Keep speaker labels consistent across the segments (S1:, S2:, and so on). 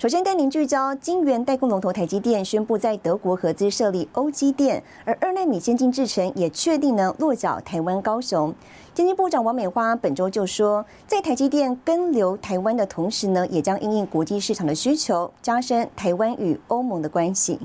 S1: 首先带您聚焦，金源代工龙头台积电宣布在德国合资设立欧积电，而二纳米先进制程也确定呢落脚台湾高雄。经济部长王美花本周就说，在台积电跟留台湾的同时呢，也将因应国际市场的需求，加深台湾与欧盟的关系。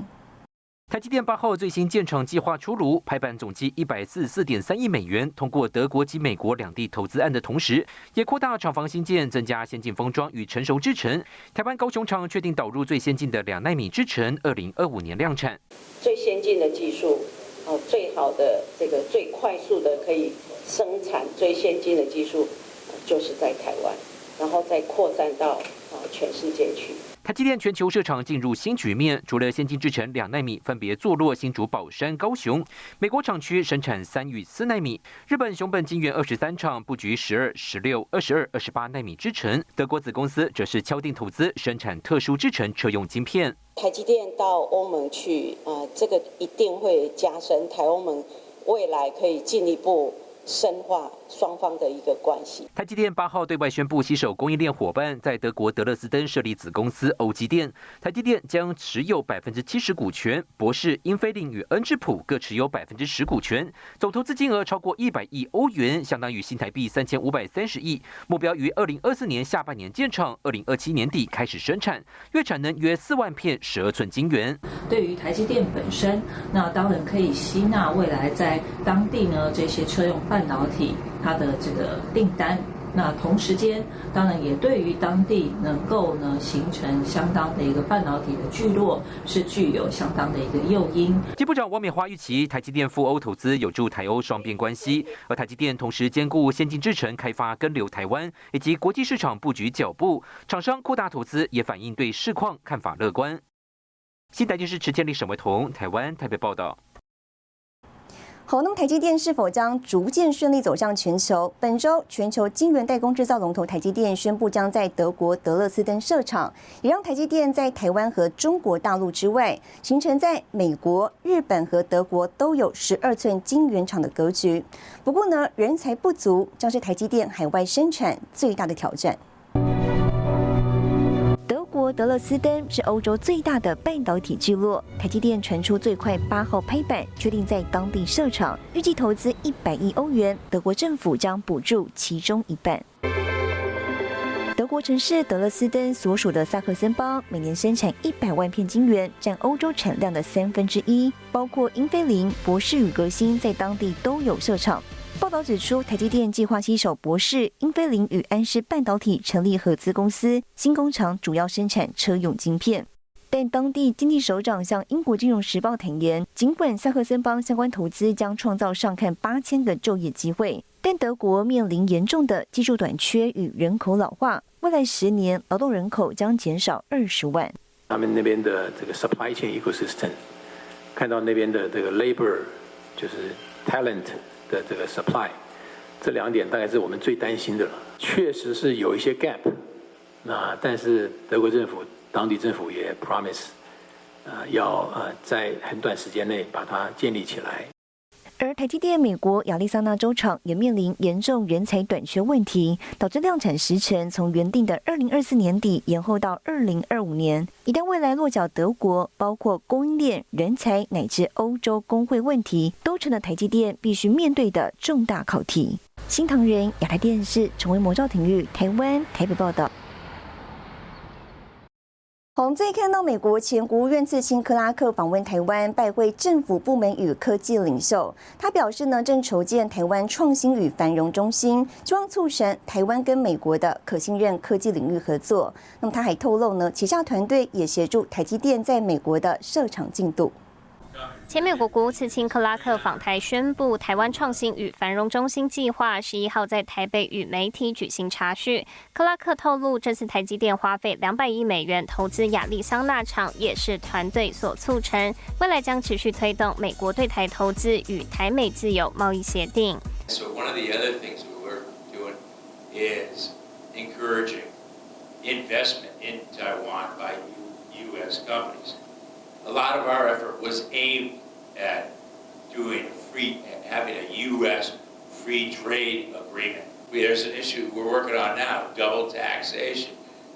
S2: 台积电八号最新建厂计划出炉，拍板总计一百四十四点三亿美元，通过德国及美国两地投资案的同时，也扩大厂房新建，增加先进封装与成熟制程。台湾高雄厂确定导入最先进的两纳米制程，二零二五年量产。
S3: 最先进的技术，哦，最好的这个最快速的可以生产最先进的技术，就是在台湾，然后再扩散到啊全世界去。
S2: 台积电全球设厂进入新局面，除了先进制程两纳米分别坐落新竹宝山、高雄，美国厂区生产三与四纳米，日本熊本金源二十三厂布局十二、十六、二十二、二十八纳米制程，德国子公司则是敲定投资生产特殊制程车用晶片。
S3: 台积电到欧盟去，啊，这个一定会加深台欧盟未来可以进一步。深化双方的一个关系。
S2: 台积电八号对外宣布，携手供应链伙伴，在德国德勒斯登设立子公司欧积电。台积电将持有百分之七十股权，博士、英飞凌与恩智浦各持有百分之十股权。总投资金额超过一百亿欧元，相当于新台币三千五百三十亿。目标于二零二四年下半年建厂，二零二七年底开始生产，月产能约四万片十二寸晶圆。
S4: 对于台积电本身，那当然可以吸纳未来在当地呢这些车用半导体它的这个订单，那同时间当然也对于当地能够呢形成相当的一个半导体的聚落，是具有相当的一个诱因。
S2: 经部长王美花预期，台积电赴欧投资有助台欧双边关系，而台积电同时兼顾先进制程开发跟留台湾，以及国际市场布局脚步，厂商扩大投资也反映对市况看法乐观。新台电视持监理沈维彤，台湾台北报道。
S1: 好，那么台积电是否将逐渐顺利走向全球？本周，全球晶圆代工制造龙头台积电宣布将在德国德勒斯登设厂，也让台积电在台湾和中国大陆之外，形成在美国、日本和德国都有十二寸晶圆厂的格局。不过呢，人才不足将是台积电海外生产最大的挑战。德勒斯登是欧洲最大的半导体聚落，台积电传出最快八号拍板，决定在当地设厂，预计投资一百亿欧元，德国政府将补助其中一半。德国城市德勒斯登所属的萨克森邦每年生产一百万片晶圆，占欧洲产量的三分之一，包括英飞凌、博士与革新在当地都有设厂。报道指出，台积电计划携手博士、英飞凌与安氏半导体成立合资公司，新工厂主要生产车用晶片。但当地经济首长向英国金融时报坦言，尽管萨克森邦相关投资将创造上看八千个就业机会，但德国面临严重的技术短缺与人口老化，未来十年劳动人口将减少二十万。
S5: 他们那边的这个 supply chain ecosystem，看到那边的这个 labor 就是 talent。的这个 supply，这两点大概是我们最担心的了。确实是有一些 gap，那但是德国政府、当地政府也 promise，呃，要呃在很短时间内把它建立起来。
S1: 而台积电美国亚利桑那州厂也面临严重人才短缺问题，导致量产时程从原定的二零二四年底延后到二零二五年。一旦未来落脚德国，包括供应链、人才乃至欧洲工会问题，都成了台积电必须面对的重大考题。新唐人亚太电视成为魔兆体育台湾台北报道。我们再看到美国前国务院次卿克拉克访问台湾，拜会政府部门与科技领袖。他表示呢，正筹建台湾创新与繁荣中心，希望促成台湾跟美国的可信任科技领域合作。那么他还透露呢，旗下团队也协助台积电在美国的设厂进度。
S6: 前美国国务次卿克拉克访台宣布，台湾创新与繁荣中心计划十一号在台北与媒体举行查询。克拉克透露，这次台积电花费两百亿美元投资亚利桑那厂，也是团队所促成。未来将持续推动美国对台投资与台美自由贸易协定。
S7: So one of the other things we were doing is encouraging investment in Taiwan by U.S. companies. A lot of our effort was aimed at doing free, having a U.S. free trade agreement. There's an issue we're working on now, double taxation.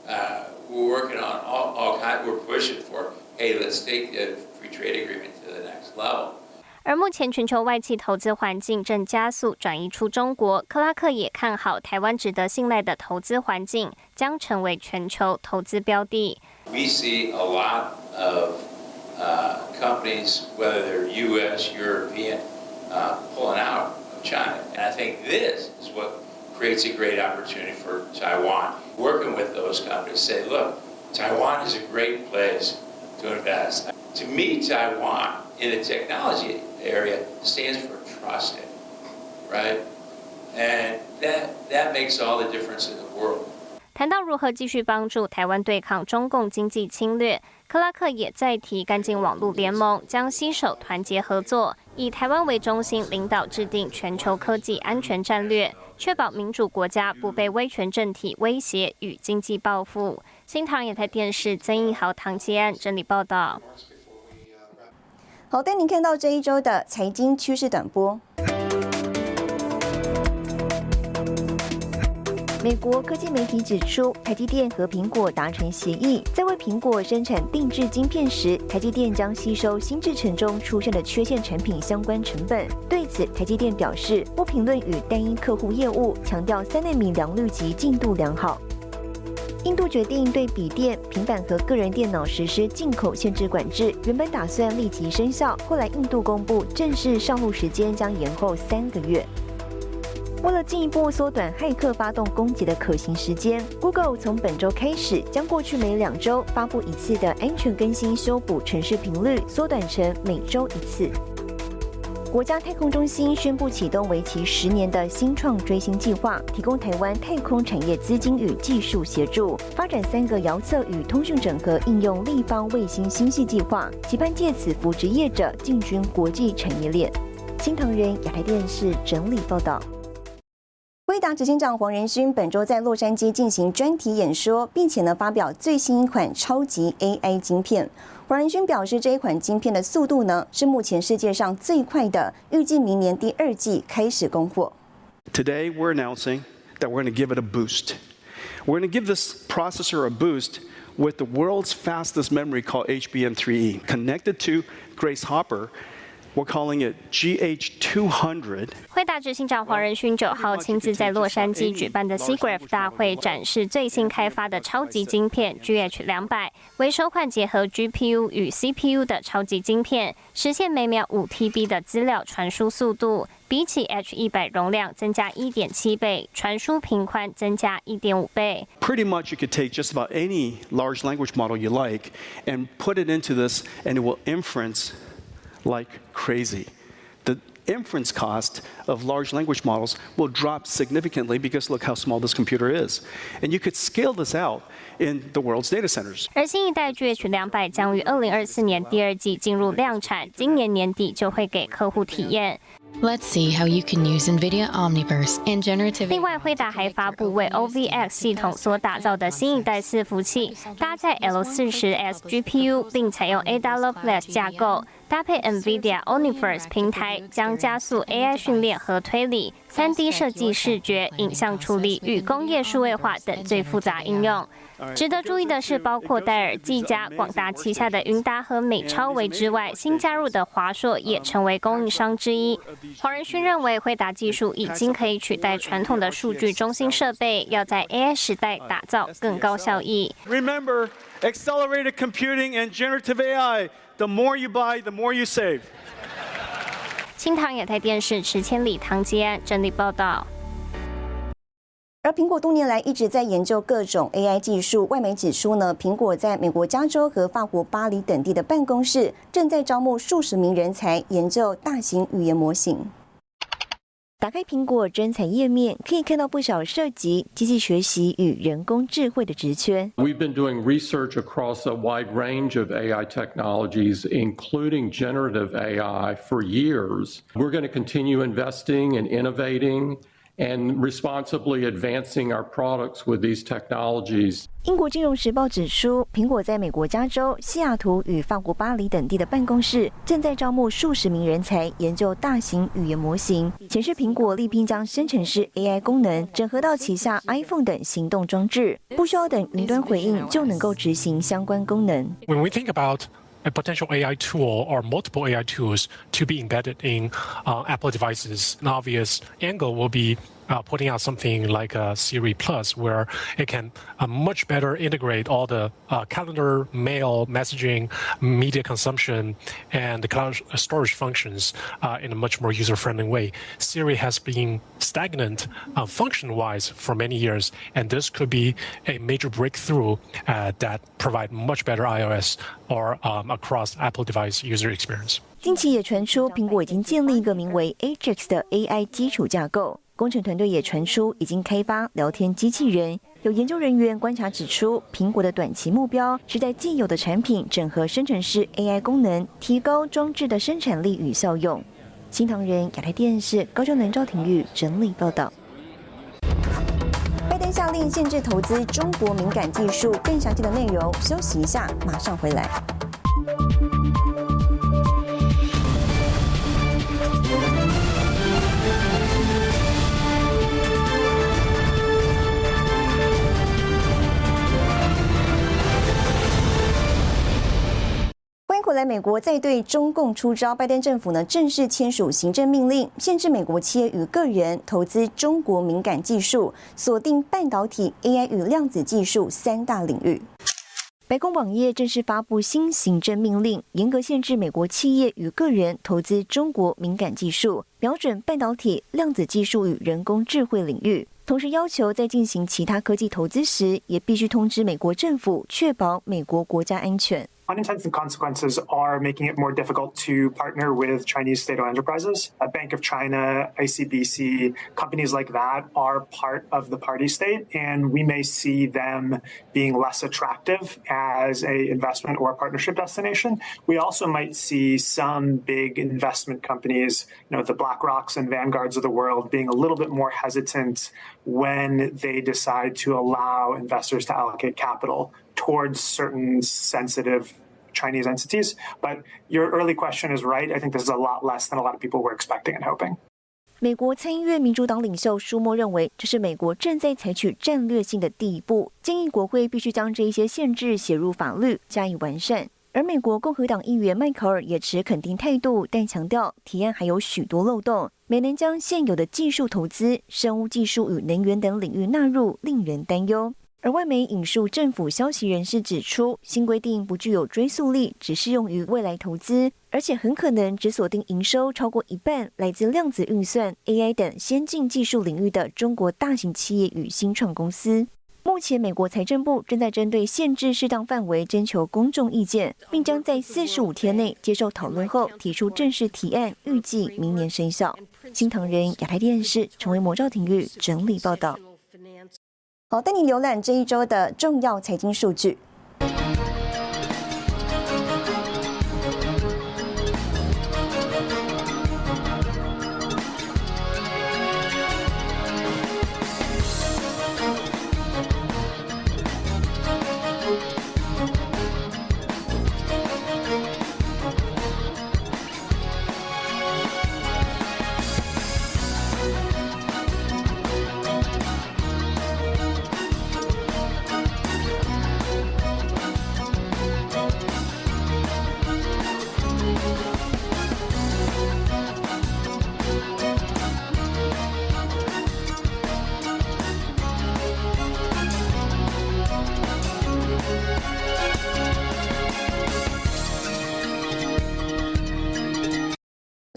S7: Uh, we're working on all, all kinds, we're pushing for, hey, let's take the free trade agreement to the next level.
S6: 而目前全球外企投资环境正加速转移出中国，克拉克也看好台湾值得信赖的投资环境将成为全球投资标的。
S7: We see a lot of uh, companies, whether they're U.S., European, uh, pulling out of China, and I think this is what creates a great opportunity for Taiwan. Working with those companies, say, look, Taiwan is a great place to invest. To me, Taiwan in the technology area stands for trusted, right? And that, that makes all the difference in the world.
S6: 谈到如何继续帮助台湾对抗中共经济侵略， 克拉克也再提干净网络联盟将携手团结合作，以台湾为中心领导制定全球科技安全战略，确保民主国家不被威权政体威胁与经济报复。新唐也台电视曾义豪、唐吉安整理报道。
S1: 好，带您看到这一周的财经趋势短波。美国科技媒体指出，台积电和苹果达成协议，在为苹果生产定制晶片时，台积电将吸收新制程中出现的缺陷产品相关成本。对此，台积电表示不评论与单一客户业务，强调三纳米良率及进度良好。印度决定对笔电、平板和个人电脑实施进口限制管制，原本打算立即生效，后来印度公布正式上路时间将延后三个月。为了进一步缩短骇客发动攻击的可行时间，Google 从本周开始将过去每两周发布一次的安全更新修补程序频率缩短成每周一次。国家太空中心宣布启动为期十年的新创追星计划，提供台湾太空产业资金与技术协助，发展三个遥测与通讯整合应用立方卫星星系计划，期盼借此扶植业者进军国际产业链。新唐人亚太电视整理报道。威达执行长黄仁勋本周在洛杉矶进行专题演说，并且呢发表最新一款超级 AI 晶片。黄仁勋表示，这一款晶片的速度呢是目前世界上最快的，预计明年第二季开始供货。
S8: Today we're announcing that we're going to give it a boost. We're going to give this processor a boost with the world's fastest memory called HBM3E, connected to Grace Hopper. We're calling it GH200。
S6: 惠达执行长黄仁勋九号亲自在洛杉矶举办的 SIGGRAPH 大会展示最新开发的超级晶片 GH 两百，为首款结合 GPU 与 CPU 的超级晶片，实现每秒五 TB 的资料传输速度，比起 H 一百容量增加一点七倍，传输频宽增加一点五倍。
S8: Pretty much you could take just about any large language model you like and put it into this, and it will inference like crazy. The inference cost of large language models will drop significantly because look how small this computer is. And you could scale this out in the world's data centers.
S6: 而新一代 GH 两百将于二零二四年第二季进入量产，今年年底就会给客户体验。
S9: Let's see how you can use NVIDIA Omniverse and generative.
S6: 另外，惠达还发布为 OVX 系统所打造的新一代伺服器，搭载 L40S GPU，并采用 AWS 架构。 搭配 NVIDIA Omniverse 平台，将加速 AI 训练和推理、3D 设计、视觉、影像处理与工业数位化等最复杂应用。值得注意的是，包括戴尔、技嘉、广达旗下的云达和美超维之外，新加入的华硕也成为供应商之一。黄仁勋认为，惠达技术已经可以取代传统的数据中心设备，要在 AI 时代打造更高效益。
S8: Remember, accelerated computing and generative AI. The more you buy, the more you save.
S6: 清唐亚太电视池千里、唐吉安整理报道。
S1: 而苹果多年来一直在研究各种 AI 技术。外媒指出呢，苹果在美国加州和法国巴黎等地的办公室正在招募数十名人才研究大型语言模型。打开苹果专才页面，可以看到不少涉及机器学习与人工智慧的职缺。
S10: We've been doing research across a wide range of AI technologies, including generative AI, for years. We're going to continue investing and innovating And responsibly advancing our products with these technologies.
S1: 英国金融时报指出，苹果在美国加州、西雅图与法国巴黎等地的办公室正在招募数十名人才，研究大型语言模型。显示苹果力拼将生成式 AI 功能整合到旗下 iPhone 等行动装置，不需要等云端回应就能够执行相关功能。
S11: When we think about a potential AI tool or multiple AI tools to be embedded in uh, Apple devices. An obvious angle will be uh, putting out something like a Siri Plus, where it can uh, much better integrate all the uh, calendar, mail, messaging, media consumption, and the cloud storage functions uh, in a much more user-friendly way. Siri has been stagnant uh, function-wise for many years, and this could be a major breakthrough uh, that provide much better iOS or um, across Apple device user experience.
S1: 近期也传出，苹果已经建立一个名为 Ajax 的 AI 基础架构。 工程团队也传出已经开发聊天机器人。有研究人员观察指出，苹果的短期目标是在既有的产品整合生成式 AI 功能，提高装置的生产力与效用。新唐人亚太电视高雄南赵廷玉整理报道。拜登下令限制投资中国敏感技术，更详细的内容，休息一下，马上回来。回来，美国在对中共出招，拜登政府呢正式签署行政命令，限制美国企业与个人投资中国敏感技术，锁定半导体、AI 与量子技术三大领域。白宫网页正式发布新行政命令，严格限制美国企业与个人投资中国敏感技术，瞄准半导体、量子技术与人工智慧领域。同时要求在进行其他科技投资时，也必须通知美国政府，确保美国国家安全。
S12: Unintended consequences are making it more difficult to partner with Chinese state owned enterprises. A Bank of China, ICBC, companies like that are part of the party state, and we may see them being less attractive as a investment or a partnership destination. We also might see some big investment companies, you know, the BlackRocks and Vanguards of the world, being a little bit more hesitant when they decide to allow investors to allocate capital towards certain sensitive Chinese entities. But your early question is right. I think this is a lot less than a lot of people were expecting and hoping.
S1: 美国参议院民主党领袖舒默认为，这是美国正在采取战略性的第一步，建议国会必须将这一些限制写入法律，加以完善。而美国共和党议员迈克尔也持肯定态度，但强调提案还有许多漏洞，没能将现有的技术投资、生物技术与能源等领域纳入，令人担忧。而外媒引述政府消息人士指出，新规定不具有追溯力，只适用于未来投资，而且很可能只锁定营收超过一半来自量子运算、AI 等先进技术领域的中国大型企业与新创公司。目前，美国财政部正在针对限制适当范围征求公众意见，并将在四十五天内接受讨论后提出正式提案，预计明年生效。新唐人亚太电视成为魔兆庭育整理报道。好，带你浏览这一周的重要财经数据。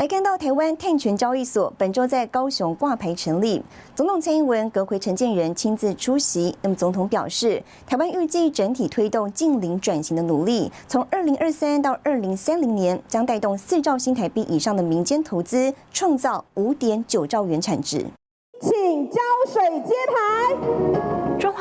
S13: 来看到台湾碳权交易所本周在高雄挂牌成立，总统蔡英文、阁魁陈建仁亲自出席。那么总统表示，台湾预计整体推动近零转型的努力，从二零二三到二零三零年，将带动四兆新台币以上的民间投资，创造五点九兆元产值。
S14: 请浇水接台。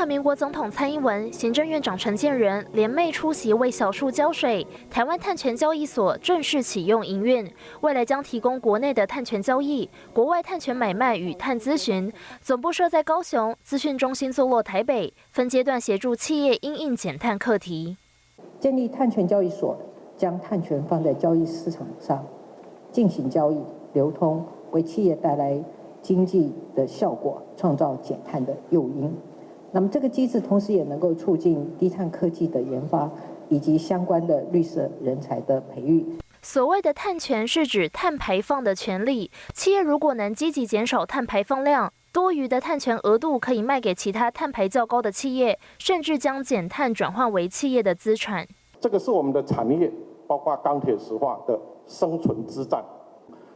S15: 民国总统蔡英文、行政院长陈建仁联袂出席为小树浇水。台湾碳权交易所正式启用营运，未来将提供国内的碳权交易、国外碳权买卖与碳咨询。总部设在高雄，资讯中心坐落台北，分阶段协助企业因应减碳课题。
S16: 建立碳权交易所，将碳权放在交易市场上进行交易流通，为企业带来。经济的效果，创造减碳的诱因。那么，这个机制同时也能够促进低碳科技的研发，以及相关的绿色人才的培育。
S15: 所谓的碳权是指碳排放的权利。企业如果能积极减少碳排放量，多余的碳权额度可以卖给其他碳排较高的企业，甚至将减碳转换为企业的资产。
S17: 这个是我们的产业，包括钢铁、石化的生存之战。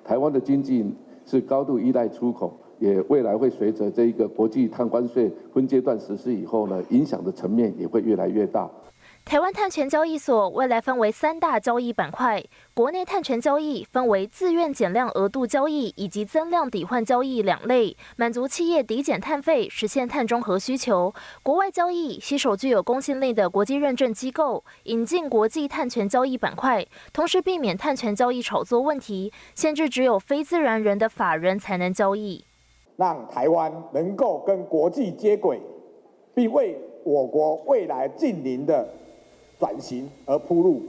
S18: 台湾的经济。是高度依赖出口，也未来会随着这一个国际碳关税分阶段实施以后呢，影响的层面也会越来越大。
S15: 台湾碳权交易所未来分为三大交易板块，国内碳权交易分为自愿减量额度交易以及增量抵换交易两类，满足企业抵减碳费、实现碳中和需求。国外交易携手具有公信力的国际认证机构，引进国际碳权交易板块，同时避免碳权交易炒作问题，限制只有非自然人的法人才能交易，
S17: 让台湾能够跟国际接轨，并为我国未来近邻的。转型而铺路。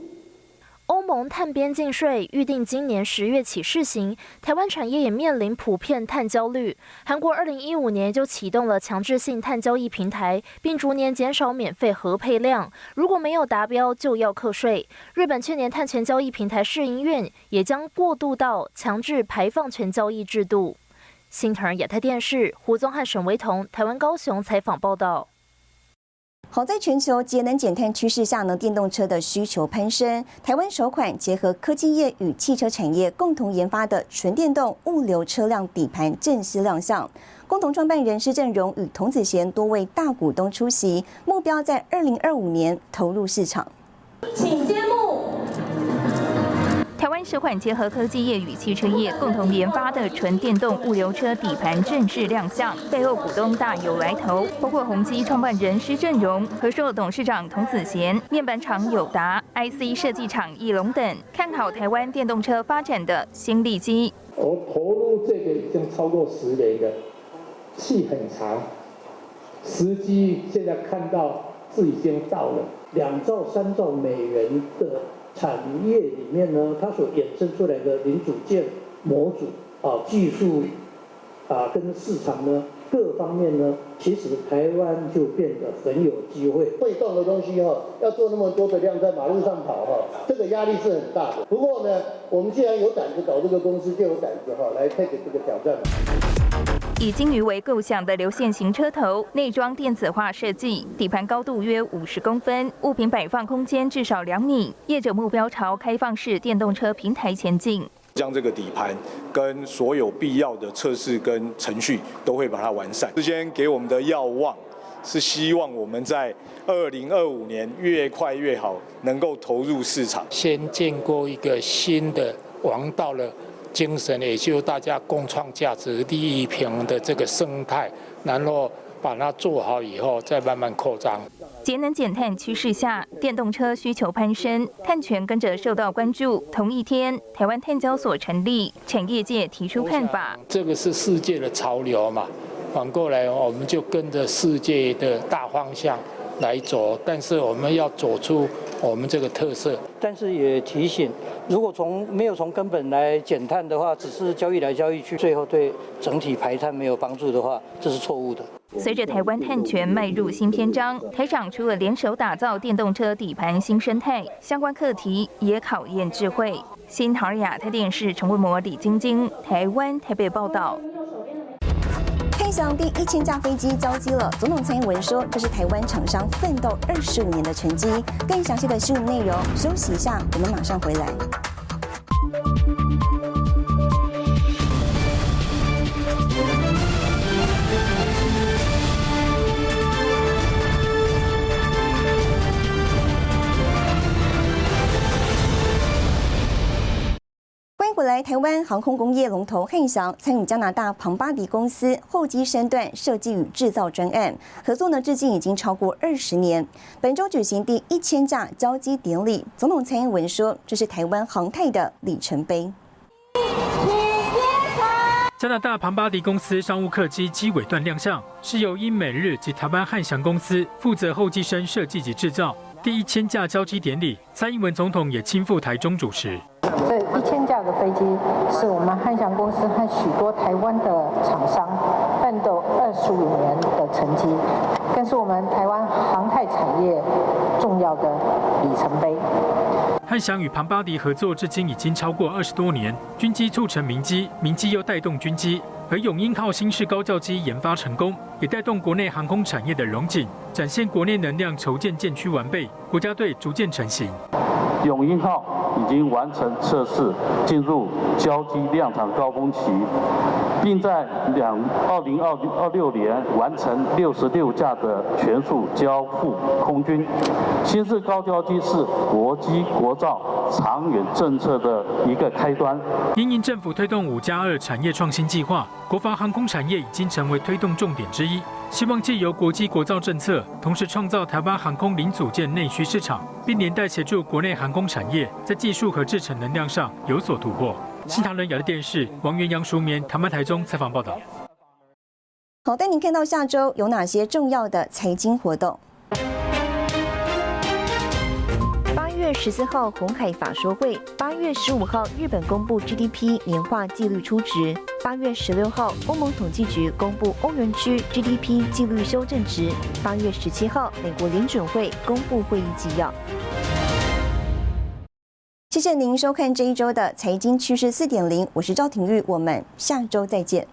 S15: 欧盟碳边境税预定今年十月起试行，台湾产业也面临普遍碳焦虑。韩国二零一五年就启动了强制性碳交易平台，并逐年减少免费核配量，如果没有达标就要课税。日本去年碳权交易平台试营运也将过渡到强制排放权交易制度。新唐亚太电视胡宗汉、沈维彤，台湾高雄采访报道。
S13: 好在全球节能减碳趋势下呢，电动车的需求攀升。台湾首款结合科技业与汽车产业共同研发的纯电动物流车辆底盘正式亮相。共同创办人施正荣与童子贤多位大股东出席，目标在二零二五年投入市场。
S14: 请揭幕。
S19: 台湾首款结合科技业与汽车业共同研发的纯电动物流车底盘正式亮相，背后股东大有来头，包括宏基创办人施正荣、和硕董事长童子贤、面板厂友达、IC 设计厂翼龙等，看好台湾电动车发展的新利基。
S20: 我投入这个已经超过十年的，气很长，时机现在看到是已经到了两兆三兆美元的。产业里面呢，它所衍生出来的零组件、模组啊、技术啊，跟市场呢各方面呢，其实台湾就变得很有机会。会动的东西哈，要做那么多的量在马路上跑哈，这个压力是很大的。不过呢，我们既然有胆子搞这个公司，就有胆子哈来 take 这个挑战。
S19: 以金鱼为构想的流线型车头，内装电子化设计，底盘高度约五十公分，物品摆放空间至少两米。业者目标朝开放式电动车平台前进，
S21: 将这个底盘跟所有必要的测试跟程序都会把它完善。之前给我们的要望是希望我们在二零二五年越快越好，能够投入市场。
S22: 先建构一个新的王道了。精神，也就大家共创价值、利益平衡的这个生态，然后把它做好以后，再慢慢扩张。
S19: 节能减碳趋势下，电动车需求攀升，碳权跟着受到关注。同一天，台湾碳交所成立，产业界提出看法。
S22: 这个是世界的潮流嘛，反过来我们就跟着世界的大方向来走，但是我们要走出。我们这个特色，
S23: 但是也提醒，如果从没有从根本来减碳的话，只是交易来交易去，最后对整体排碳没有帮助的话，这是错误的。
S19: 随着台湾碳权迈入新篇章，台长除了联手打造电动车底盘新生态，相关课题也考验智慧。新唐亚太电视陈文模、李晶晶，台湾台北报道。
S13: 飞翔第一千架飞机交机了，总统蔡英文说这是台湾厂商奋斗二十五年的成绩。更详细的新闻内容，休息一下，我们马上回来。来，台湾航空工业龙头汉翔参与加拿大庞巴迪公司候机身段设计与制造专案，合作呢至今已经超过二十年。本周举行第一千架交机典礼，总统蔡英文说，这是台湾航太的里程碑。
S24: 加拿大庞巴迪公司商务客机机尾段亮相，是由英美日及台湾汉翔公司负责候机身设计及制造。第一千架交机典礼，蔡英文总统也亲赴台中主持。
S25: 飞机是我们汉翔公司和许多台湾的厂商奋斗二十五年的成绩，更是我们台湾航太产业重要的里程碑。
S24: 汉翔与庞巴迪合作至今已经超过二十多年，军机促成民机，民机又带动军机。而永鹰号新式高教机研发成功，也带动国内航空产业的融景，展现国内能量筹建建区完备，国家队逐渐成型。
S26: 永鹰号已经完成测试，进入交机量产高峰期，并在两二零二二六年完成六十六架的全数交付空军。新式高交机是国机国造长远政策的一个开端。
S24: 英印政府推动五加二产业创新计划，国防航空产业已经成为推动重点之一。希望借由国际国造政策，同时创造台湾航空零组件内需市场，并连带协助国内航空产业在技术和制成能量上有所突破。新唐人亚的电视王元阳、书眠，台湾台中采访报道。
S13: 好，带您看到下周有哪些重要的财经活动。月十四号红海法说会，八月十五号日本公布 GDP 年化季率初值，八月十六号欧盟统计局公布欧元区 GDP 季率修正值，八月十七号美国联准会公布会议纪要。谢谢您收看这一周的财经趋势四点零，我是赵廷玉，我们下周再见。